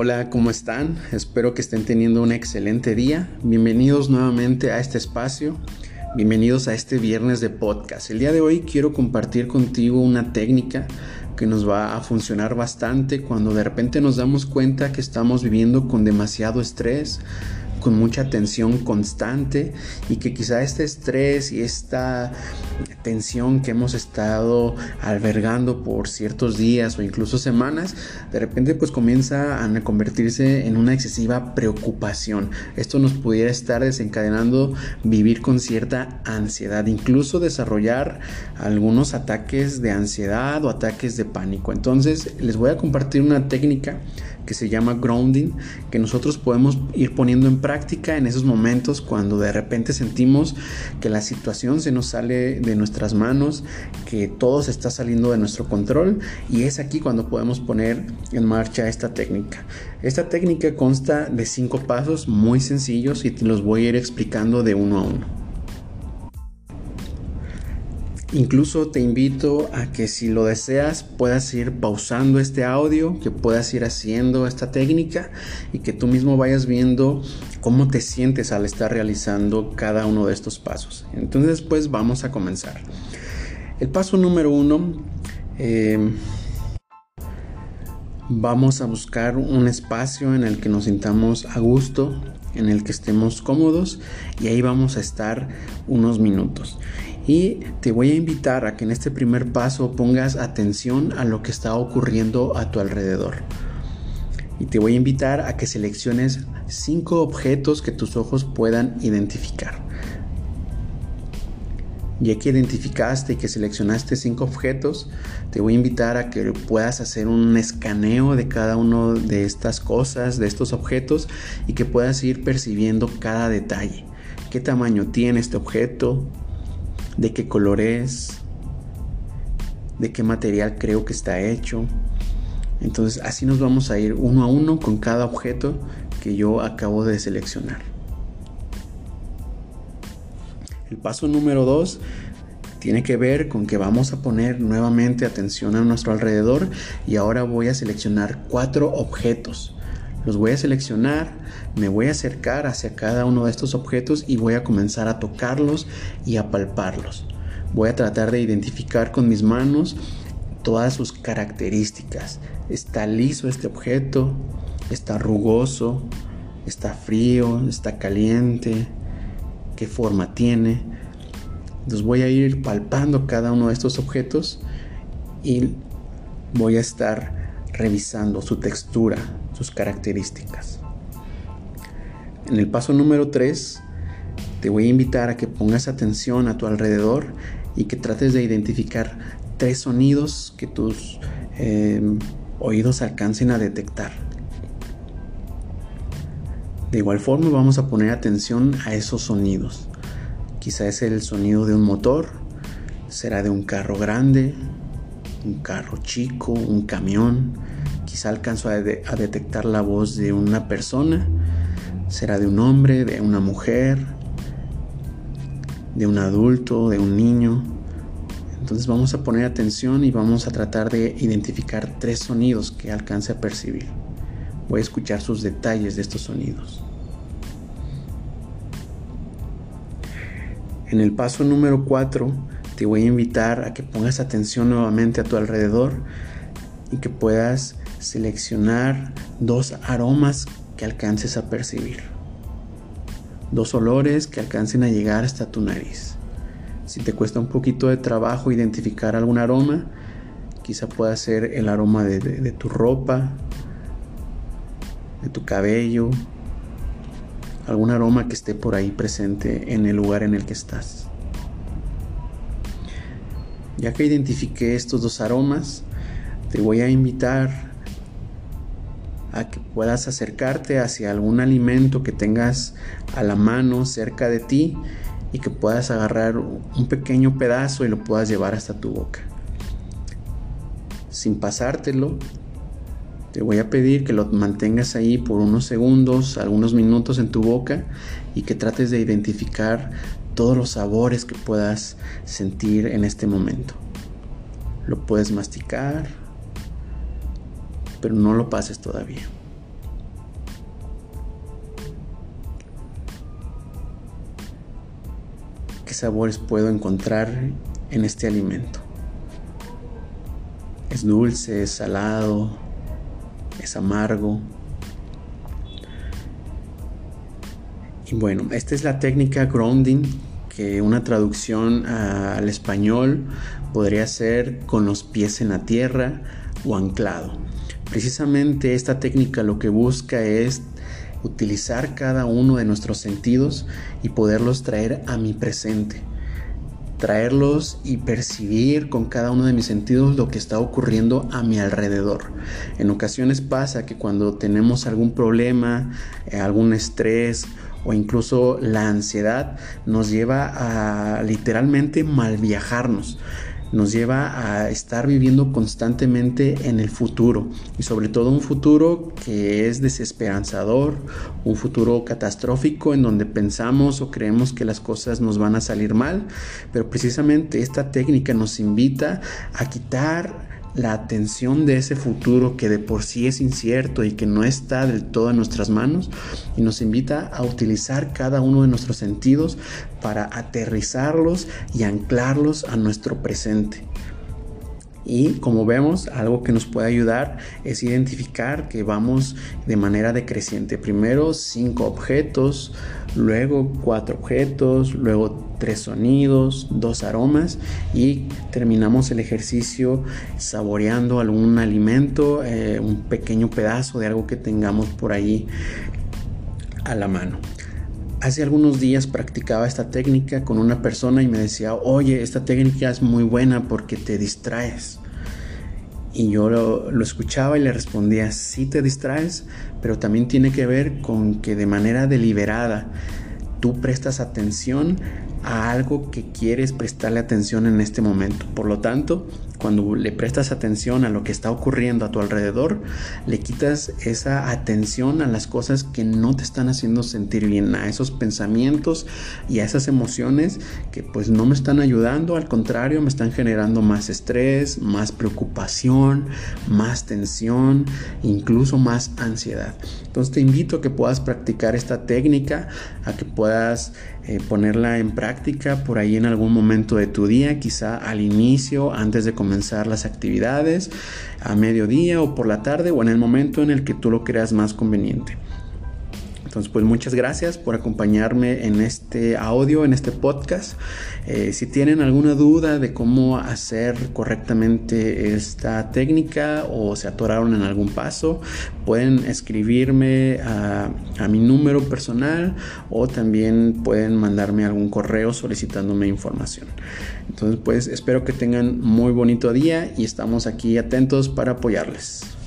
Hola, ¿cómo están? Espero que estén teniendo un excelente día. Bienvenidos nuevamente a este espacio. Bienvenidos a este viernes de podcast. El día de hoy quiero compartir contigo una técnica que nos va a funcionar bastante cuando de repente nos damos cuenta que estamos viviendo con demasiado estrés, con mucha tensión constante y que quizá este estrés y esta tensión que hemos estado albergando por ciertos días o incluso semanas, de repente pues comienza a convertirse en una excesiva preocupación. Esto nos pudiera estar desencadenando vivir con cierta ansiedad, incluso desarrollar algunos ataques de ansiedad o ataques de pánico. Entonces les voy a compartir una técnica que se llama grounding, que nosotros podemos ir poniendo en práctica en esos momentos cuando de repente sentimos que la situación se nos sale de nuestras manos, que todo se está saliendo de nuestro control y es aquí cuando podemos poner en marcha esta técnica. Esta técnica consta de cinco pasos muy sencillos y te los voy a ir explicando de uno a uno. Incluso te invito a que si lo deseas puedas ir pausando este audio, que puedas ir haciendo esta técnica y que tú mismo vayas viendo cómo te sientes al estar realizando cada uno de estos pasos. Entonces pues vamos a comenzar. El paso número uno, em, vamos a buscar un espacio en el que nos sintamos a gusto, en el que estemos cómodos y ahí vamos a estar unos minutos. Y te voy a invitar a que en este primer paso pongas atención a lo que está ocurriendo a tu alrededor. Y te voy a invitar a que selecciones cinco objetos que tus ojos puedan identificar. Ya que identificaste y que seleccionaste cinco objetos, te voy a invitar a que puedas hacer un escaneo de cada uno de estas cosas, de estos objetos, y que puedas ir percibiendo cada detalle. ¿Qué tamaño tiene este objeto? De qué color es, de qué material creo que está hecho. Entonces así nos vamos a ir uno a uno con cada objeto que yo acabo de seleccionar. El paso número 2 tiene que ver con que vamos a poner nuevamente atención a nuestro alrededor y ahora voy a seleccionar cuatro objetos. Los voy a seleccionar, me voy a acercar hacia cada uno de estos objetos y voy a comenzar a tocarlos y a palparlos. Voy a tratar de identificar con mis manos todas sus características. Está liso este objeto, está rugoso, está frío, está caliente, qué forma tiene. Entonces voy a ir palpando cada uno de estos objetos y voy a estar revisando su textura, sus características. En el paso número 3, te voy a invitar a que pongas atención a tu alrededor y que trates de identificar tres sonidos que tus em, oídos alcancen a detectar. De igual forma vamos a poner atención a esos sonidos. Quizá es el sonido de un motor, será de un carro grande, un carro chico, un camión, quizá alcanzo a, detectar la voz de una persona, será de un hombre, de una mujer, de un adulto, de un niño. Entonces vamos a poner atención y vamos a tratar de identificar tres sonidos que alcance a percibir. Voy a escuchar sus detalles de estos sonidos. En el paso número 4 te voy a invitar a que pongas atención nuevamente a tu alrededor y que puedas seleccionar dos aromas que alcances a percibir. Dos olores que alcancen a llegar hasta tu nariz. Si te cuesta un poquito de trabajo identificar algún aroma, quizá pueda ser el aroma de, tu ropa, de tu cabello, algún aroma que esté por ahí presente en el lugar en el que estás. Ya que identifiqué estos dos aromas, te voy a invitar que puedas acercarte hacia algún alimento que tengas a la mano cerca de ti y que puedas agarrar un pequeño pedazo y lo puedas llevar hasta tu boca. Sin pasártelo, te voy a pedir que lo mantengas ahí por unos segundos, algunos minutos en tu boca y que trates de identificar todos los sabores que puedas sentir en este momento. Lo puedes masticar, pero no lo pases todavía. ¿Qué sabores puedo encontrar en este alimento? Es dulce, es salado, es amargo. Y bueno, esta es la técnica grounding que una traducción al español podría ser con los pies en la tierra o anclado. Precisamente esta técnica lo que busca es utilizar cada uno de nuestros sentidos y poderlos traer a mi presente. Traerlos y percibir con cada uno de mis sentidos lo que está ocurriendo a mi alrededor. En ocasiones pasa que cuando tenemos algún problema, eh, algún estrés o incluso la ansiedad nos lleva a literalmente mal viajarnos nos lleva a estar viviendo constantemente en el futuro. Y sobre todo un futuro que es desesperanzador, un futuro catastrófico en donde pensamos o creemos que las cosas nos van a salir mal, pero precisamente esta técnica nos invita a quitar la atención de ese futuro que de por sí es incierto y que no está del todo en nuestras manos y nos invita a utilizar cada uno de nuestros sentidos para aterrizarlos y anclarlos a nuestro presente. Y como vemos, algo que nos puede ayudar es identificar que vamos de manera decreciente. Primero cinco objetos, luego cuatro objetos, luego tres sonidos, dos aromas y terminamos el ejercicio saboreando algún alimento, eh, un pequeño pedazo de algo que tengamos por ahí a la mano. Hace algunos días practicaba esta técnica con una persona y me decía, oye, esta técnica es muy buena porque te distraes. Y yo lo, escuchaba y le respondía, sí te distraes, pero también tiene que ver con que de manera deliberada tú prestas atención a algo que quieres prestarle atención en este momento. Por lo tanto, cuando le prestas atención a lo que está ocurriendo a tu alrededor, le quitas esa atención a las cosas que no te están haciendo sentir bien, a esos pensamientos y a esas emociones que pues no me están ayudando, al contrario, me están generando más estrés, más preocupación, más tensión, incluso más ansiedad. Entonces te invito a que puedas practicar esta técnica, a que puedas eh, ponerla en práctica por ahí en algún momento de tu día, quizá al inicio, antes de comenzar las actividades, a mediodía o por la tarde o en el momento en el que tú lo creas más conveniente. Entonces, pues muchas gracias por acompañarme en este audio, en este podcast. Eh, si tienen alguna duda de cómo hacer correctamente esta técnica o se atoraron en algún paso, pueden escribirme a, a mi número personal o también pueden mandarme algún correo solicitándome información. Entonces, pues espero que tengan muy bonito día y estamos aquí atentos para apoyarles.